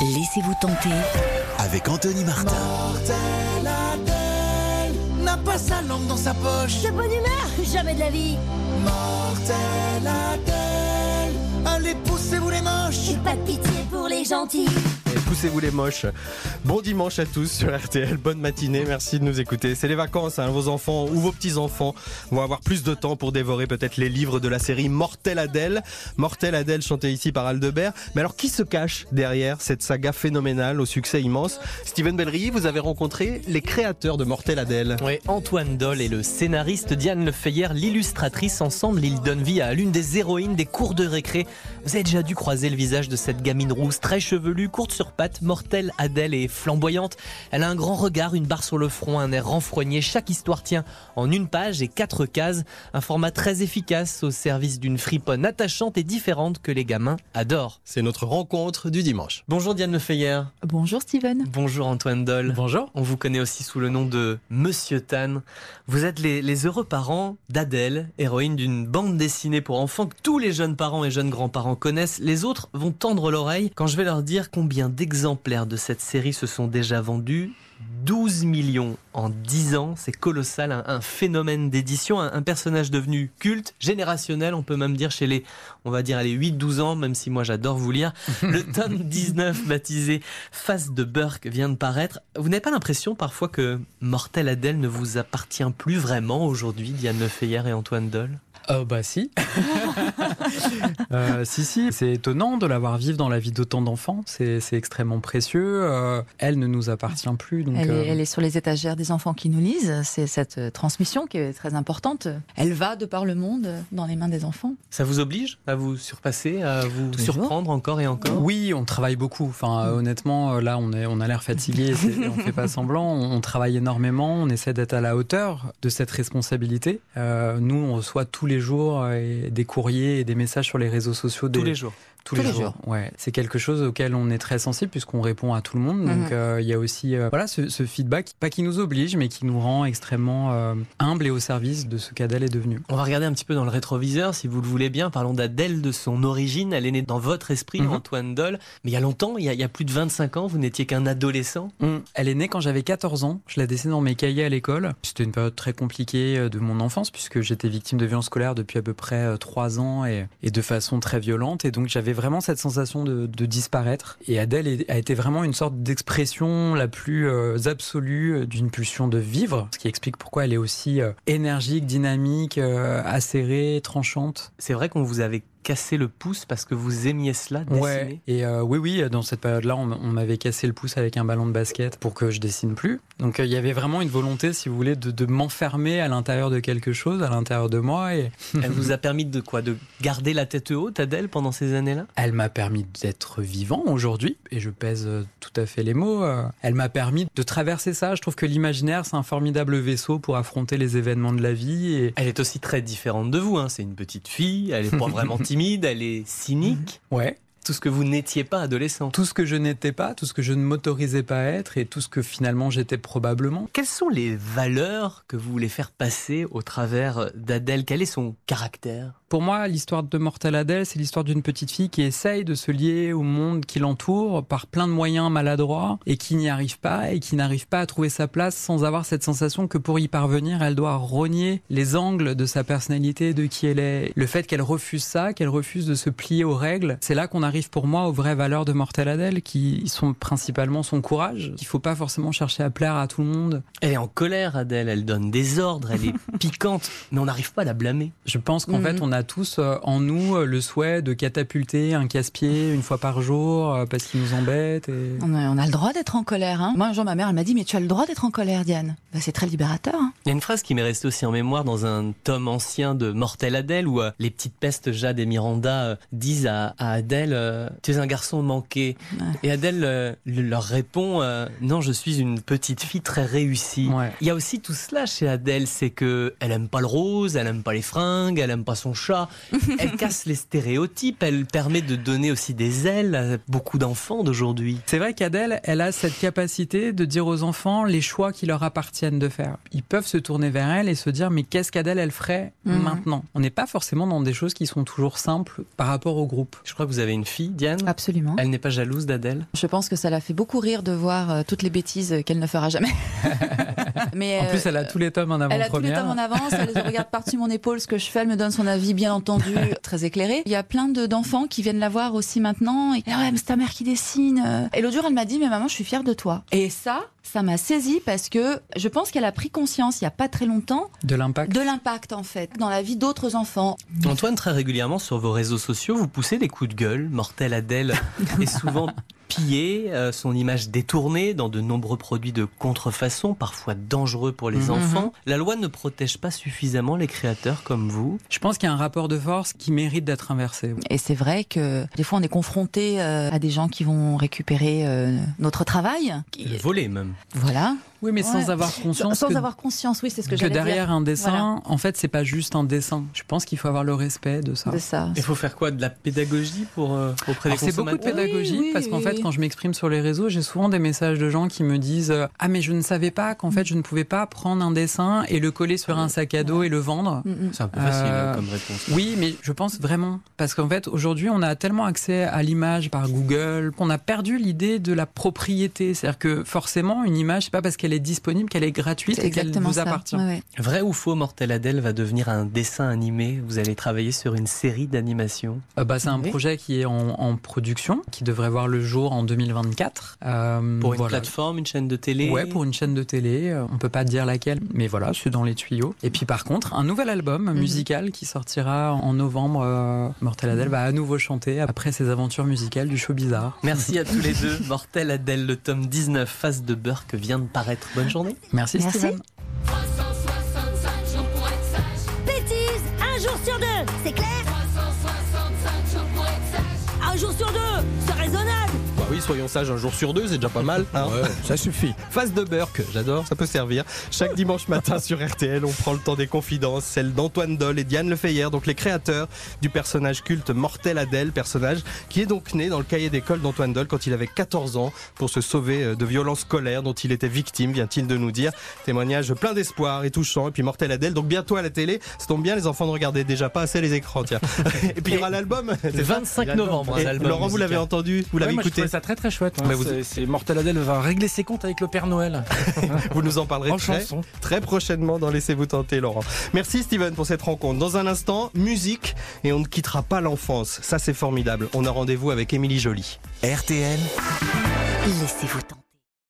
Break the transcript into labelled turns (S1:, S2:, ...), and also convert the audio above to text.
S1: Laissez-vous tenter
S2: avec Anthony Martin.
S3: Mortel Adèle n'a pas sa langue dans sa poche.
S4: De bonne humeur, jamais de la vie.
S3: Mortel Adèle, allez poussez-vous les moches.
S4: J'ai pas de pitié pour les gentils.
S5: Poussez-vous les moches. Bon dimanche à tous sur RTL. Bonne matinée. Merci de nous écouter. C'est les vacances. hein. Vos enfants ou vos petits-enfants vont avoir plus de temps pour dévorer peut-être les livres de la série Mortel Adèle. Mortel Adèle chanté ici par Aldebert. Mais alors qui se cache derrière cette saga phénoménale au succès immense? Steven Bellery, vous avez rencontré les créateurs de Mortel Adèle.
S6: Oui, Antoine Doll et le scénariste Diane Lefeyer, l'illustratrice. Ensemble, ils donnent vie à l'une des héroïnes des cours de récré. Vous avez déjà dû croiser le visage de cette gamine rousse, très chevelue, courte sur pattes, mortelle, Adèle et flamboyante. Elle a un grand regard, une barre sur le front, un air renfrogné. Chaque histoire tient en une page et quatre cases. Un format très efficace au service d'une friponne attachante et différente que les gamins adorent.
S5: C'est notre rencontre du dimanche.
S6: Bonjour Diane Lefeyer.
S7: Bonjour Steven.
S6: Bonjour Antoine Doll.
S7: Bonjour.
S6: On vous connaît aussi sous le nom de Monsieur Tan. Vous êtes les, les heureux parents d'Adèle, héroïne d'une bande dessinée pour enfants que tous les jeunes parents et jeunes grands-parents connaissent. Les autres vont tendre l'oreille quand je vais leur dire combien d'exemplaires de cette série se sont déjà vendus. 12 millions en 10 ans, c'est colossal, un, un phénomène d'édition, un, un personnage devenu culte, générationnel, on peut même dire chez les, on va dire, les 8-12 ans, même si moi j'adore vous lire. Le tome 19 baptisé Face de Burke vient de paraître. Vous n'avez pas l'impression parfois que Mortel Adèle ne vous appartient plus vraiment aujourd'hui, Diane Lefeyer et Antoine Doll
S7: Oh bah si. Euh, si si, c'est étonnant de l'avoir vivre dans la vie d'autant d'enfants. C'est extrêmement précieux. Euh, elle ne nous appartient plus. Donc,
S8: Elle,
S7: euh,
S8: est, elle est sur les étagères des enfants qui nous lisent. C'est cette euh, transmission qui est très importante. Elle va de par le monde euh, dans les mains des enfants.
S6: Ça vous oblige à vous surpasser, à vous surprendre encore et encore?
S7: Oui, on travaille beaucoup. Enfin, euh, honnêtement, euh, là, on, est, on a l'air fatigué. on fait pas semblant. On, on travaille énormément. On essaie d'être à la hauteur de cette responsabilité. Euh, nous, on reçoit tous les jours euh, des courriers et des messages sur les réseaux sociaux.
S6: Tous les jours.
S7: Tous,
S8: Tous
S7: les,
S8: les
S7: jours.
S8: jours.
S7: Ouais, c'est quelque chose auquel on est très sensible puisqu'on répond à tout le monde. Donc
S8: Mhm.
S7: euh, il y a aussi euh, voilà ce, ce feedback, pas qui nous oblige, mais qui nous rend extrêmement euh, humble et au service de ce qu'Adèle est devenue.
S6: On va regarder un petit peu dans le rétroviseur, si vous le voulez bien. Parlons d'Adèle, de son origine. Elle est née dans votre esprit,
S7: Mhm.
S6: Antoine Doll. Mais il y a longtemps, il y a, il y a plus de 25 ans, vous n'étiez qu'un adolescent.
S7: On- Elle est née quand j'avais 14 ans. Je la dessinais dans mes cahiers à l'école. C'était une période très compliquée euh, de mon enfance puisque j'étais victime de violences scolaires depuis à peu près 3 ans et, et de façon très violente. Et donc j'avais vraiment cette sensation de, disparaître. Et Adèle a été vraiment une sorte d'expression la plus euh, absolue euh, d'une pulsion de vivre, ce qui explique pourquoi elle est aussi euh, énergique, dynamique, acérée, tranchante.
S6: C'est vrai qu'on vous avait cassé le pouce parce que vous aimiez cela, dessiner?
S7: Ouais. Et euh, oui, oui, dans cette période-là, on, m'avait cassé le pouce avec un ballon de basket pour que je dessine plus. Donc euh, il y avait vraiment une volonté, si vous voulez, de, de m'enfermer à l'intérieur de quelque chose, à l'intérieur de moi. Et
S6: Elle vous a permis de quoi? De garder la tête haute, Adèle, pendant ces années-là?
S7: Elle m'a permis d'être vivant aujourd'hui. Et je pèse euh, tout à fait les mots. Elle m'a permis de traverser ça. Je trouve que l'imaginaire, c'est un formidable vaisseau pour affronter les événements de la vie. Et
S6: Elle est aussi très différente de vous. hein. C'est une petite fille, elle est pas vraiment timide, elle est cynique.
S7: ouais.
S6: Tout ce que vous n'étiez pas adolescent.
S7: Tout ce que je n'étais pas, tout ce que je ne m'autorisais pas à être et tout ce que finalement j'étais probablement.
S6: Quelles sont les valeurs que vous voulez faire passer au travers d'Adèle? Quel est son caractère?
S7: Pour moi, l'histoire de Mortel Adèle, c'est l'histoire d'une petite fille qui essaye de se lier au monde qui l'entoure par plein de moyens maladroits et qui n'y arrive pas et qui n'arrive pas à trouver sa place sans avoir cette sensation que pour y parvenir, elle doit rogner les angles de sa personnalité, de qui elle est. Le fait qu'elle refuse ça, qu'elle refuse de se plier aux règles, c'est là qu'on arrive pour moi aux vraies valeurs de Mortel Adèle qui sont principalement son courage. Il faut pas forcément chercher à plaire à tout le monde.
S6: Elle est en colère, Adèle, elle donne des ordres, elle est piquante, mais on n'arrive pas à la blâmer.
S7: Je pense qu'en
S8: Mhm.
S7: fait, on a tous euh, en nous euh, le souhait de catapulter un casse-pied une fois par jour euh, parce qu'il nous embête. Et...
S8: On a, on a le droit d'être en colère. Hein. Moi, un jour, ma mère, elle m'a dit, mais tu as le droit d'être en colère, Diane. Bah, c'est très libérateur. hein.
S6: Il y a une phrase qui m'est restée aussi en mémoire dans un tome ancien de Mortel Adèle où euh, les petites pestes Jade et Miranda euh, disent à, à Adèle euh, Tu es un garçon manqué.
S8: Ouais.
S6: Et Adèle euh, le- leur répond euh, Non, je suis une petite fille très réussie.
S7: Ouais.
S6: Il y a aussi tout cela chez Adèle, c'est que elle aime pas le rose, elle aime pas les fringues, elle aime pas son chat. Elle casse les stéréotypes, elle permet de donner aussi des ailes à beaucoup d'enfants d'aujourd'hui.
S7: C'est vrai qu'Adèle, elle a cette capacité de dire aux enfants les choix qui leur appartiennent de faire. Ils peuvent se tourner vers elle et se dire mais qu'est-ce qu'Adèle elle ferait
S8: Mhm.
S7: maintenant? On n'est pas forcément dans des choses qui sont toujours simples par rapport au groupe.
S6: Je crois que vous avez une fille, Diane.
S8: Absolument.
S6: Elle n'est pas jalouse d'Adèle?
S8: Je pense que ça l'a fait beaucoup rire de voir euh, toutes les bêtises qu'elle ne fera jamais. Mais
S7: En
S8: euh,
S7: plus, elle a tous les tomes en
S8: Elle a tous les tomes en avance, elle les regarde par-dessus mon épaule, ce que je fais, elle me donne son avis, bien entendu, très éclairé. Il y a plein de- d'enfants qui viennent la voir aussi maintenant. Et, ah ouais, mais c'est ta mère qui dessine. Et l'autre jour, elle m'a dit, mais maman, je suis fière de toi. Et ça, ça m'a saisi parce que je pense qu'elle a pris conscience, il n'y a pas très longtemps,
S7: De l'impact.
S8: de l'impact, en fait, dans la vie d'autres enfants.
S6: Antoine, très régulièrement sur vos réseaux sociaux, vous poussez des coups de gueule. Mortel Adèle est souvent pillée, euh, son image détournée dans de nombreux produits de contrefaçon, parfois dangereux pour les
S8: Mhm.
S6: enfants. La loi ne protège pas suffisamment les créateurs comme vous.
S7: Je pense qu'il y a un rapport de force qui mérite d'être inversé.
S8: Et c'est vrai que des fois, on est confronté euh, à des gens qui vont récupérer euh, notre travail. Qui-
S6: Volé même.
S8: Voilà.
S7: Oui, mais sans
S8: Ouais.
S7: avoir conscience
S8: Sans
S7: que,
S8: avoir conscience, oui, c'est ce que,
S7: que
S8: j'allais
S7: derrière un dessin, en fait, c'est pas juste un dessin. Je pense qu'il faut avoir le respect de ça.
S8: De ça.
S6: Il faut faire quoi? De la pédagogie pour, euh, auprès des
S7: c'est beaucoup de pédagogie
S8: Oui, oui,
S7: parce qu'en
S8: oui,
S7: fait, quand je m'exprime sur les réseaux, j'ai souvent des messages de gens qui me disent euh, Ah, mais je ne savais pas qu'en fait, je ne pouvais pas prendre un dessin et le coller sur un sac à dos et le vendre.
S8: Mm, mm.
S6: C'est un peu facile
S7: Euh,
S6: hein, comme réponse.
S7: Oui, mais je pense vraiment. Parce qu'en fait, aujourd'hui, on a tellement accès à l'image par Google qu'on a perdu l'idée de la propriété. C'est-à-dire que forcément, une image, c'est pas parce qu'elle est disponible qu'elle est gratuite
S8: C'est
S7: et qu'elle
S8: exactement
S7: vous
S8: ça.
S7: appartient.
S8: Ouais, ouais.
S6: Vrai ou faux, Mortel Adèle va devenir un dessin animé? Vous allez travailler sur une série d'animations.
S7: Euh, bah, c'est un
S8: Oui.
S7: projet qui est en, en production, qui devrait voir le jour en 2024. Euh,
S6: Pour une
S7: voilà.
S6: plateforme, une chaîne de télé?
S7: Ouais, pour une chaîne de télé, euh, on peut pas dire laquelle, mais voilà, c'est dans les tuyaux. Et puis par contre, un nouvel album
S8: Mhm.
S7: musical qui sortira en novembre. euh, Mortel Adèle va à nouveau chanter après ses aventures musicales du show bizarre.
S6: Merci à tous les deux. Mortel Adèle, le tome 19, Face de que vient de paraître. Bonne journée.
S7: Merci,
S8: Merci.
S7: Steven.
S4: Bêtise Un jour sur deux C'est clair Un jour sur deux
S5: soyons sages, un jour sur deux, c'est déjà pas mal. hein.
S2: Ça suffit.
S5: Face de Burke, j'adore, ça peut servir. Chaque dimanche matin sur RTL, on prend le temps des confidences, celle d'Antoine Doll et Diane Lefeyer, donc les créateurs du personnage culte Mortel Adèle, personnage qui est donc né dans le cahier d'école d'Antoine Doll quand il avait 14 ans pour se sauver euh, de violences scolaires dont il était victime, vient-il de nous dire. Témoignage plein d'espoir et touchant. Et puis Mortel Adèle, donc bientôt à la télé, ça tombe bien, les enfants ne regardaient déjà pas assez les écrans, tiens. et puis il y aura l'album. c'est
S6: Le
S5: ça
S6: 25 novembre, hein, l'album
S5: Laurent, vous l'avez entendu, vous l'avez
S1: Ouais, moi, je
S5: écouté.
S1: trouvais ça très très chouette. hein.
S5: Mais vous-
S1: C'est- C'est Mortel Adèle va régler ses comptes avec le Père Noël.
S5: Vous nous en parlerez
S1: en
S5: très,
S1: chanson.
S5: très prochainement dans Laissez-vous tenter, Laurent. Merci Steven pour cette rencontre. Dans un instant, musique et on ne quittera pas l'enfance. Ça, c'est formidable. On a rendez-vous avec Émilie Joly.
S2: RTL.
S4: Laissez-vous tenter.